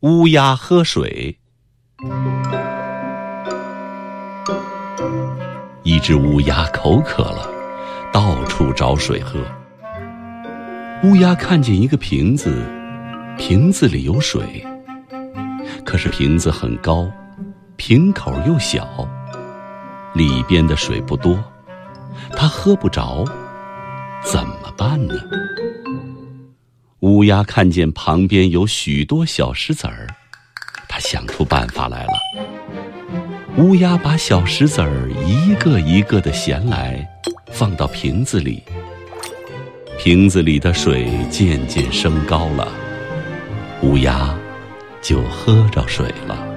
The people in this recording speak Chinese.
乌鸦喝水。一只乌鸦口渴了，到处找水喝。乌鸦看见一个瓶子，瓶子里有水，可是瓶子很高，瓶口又小，里边的水不多，它喝不着，怎么办呢？乌鸦看见旁边有许多小石子儿，它想出办法来了。乌鸦把小石子儿一个一个的衔来，放到瓶子里。瓶子里的水渐渐升高了，乌鸦就喝着水了。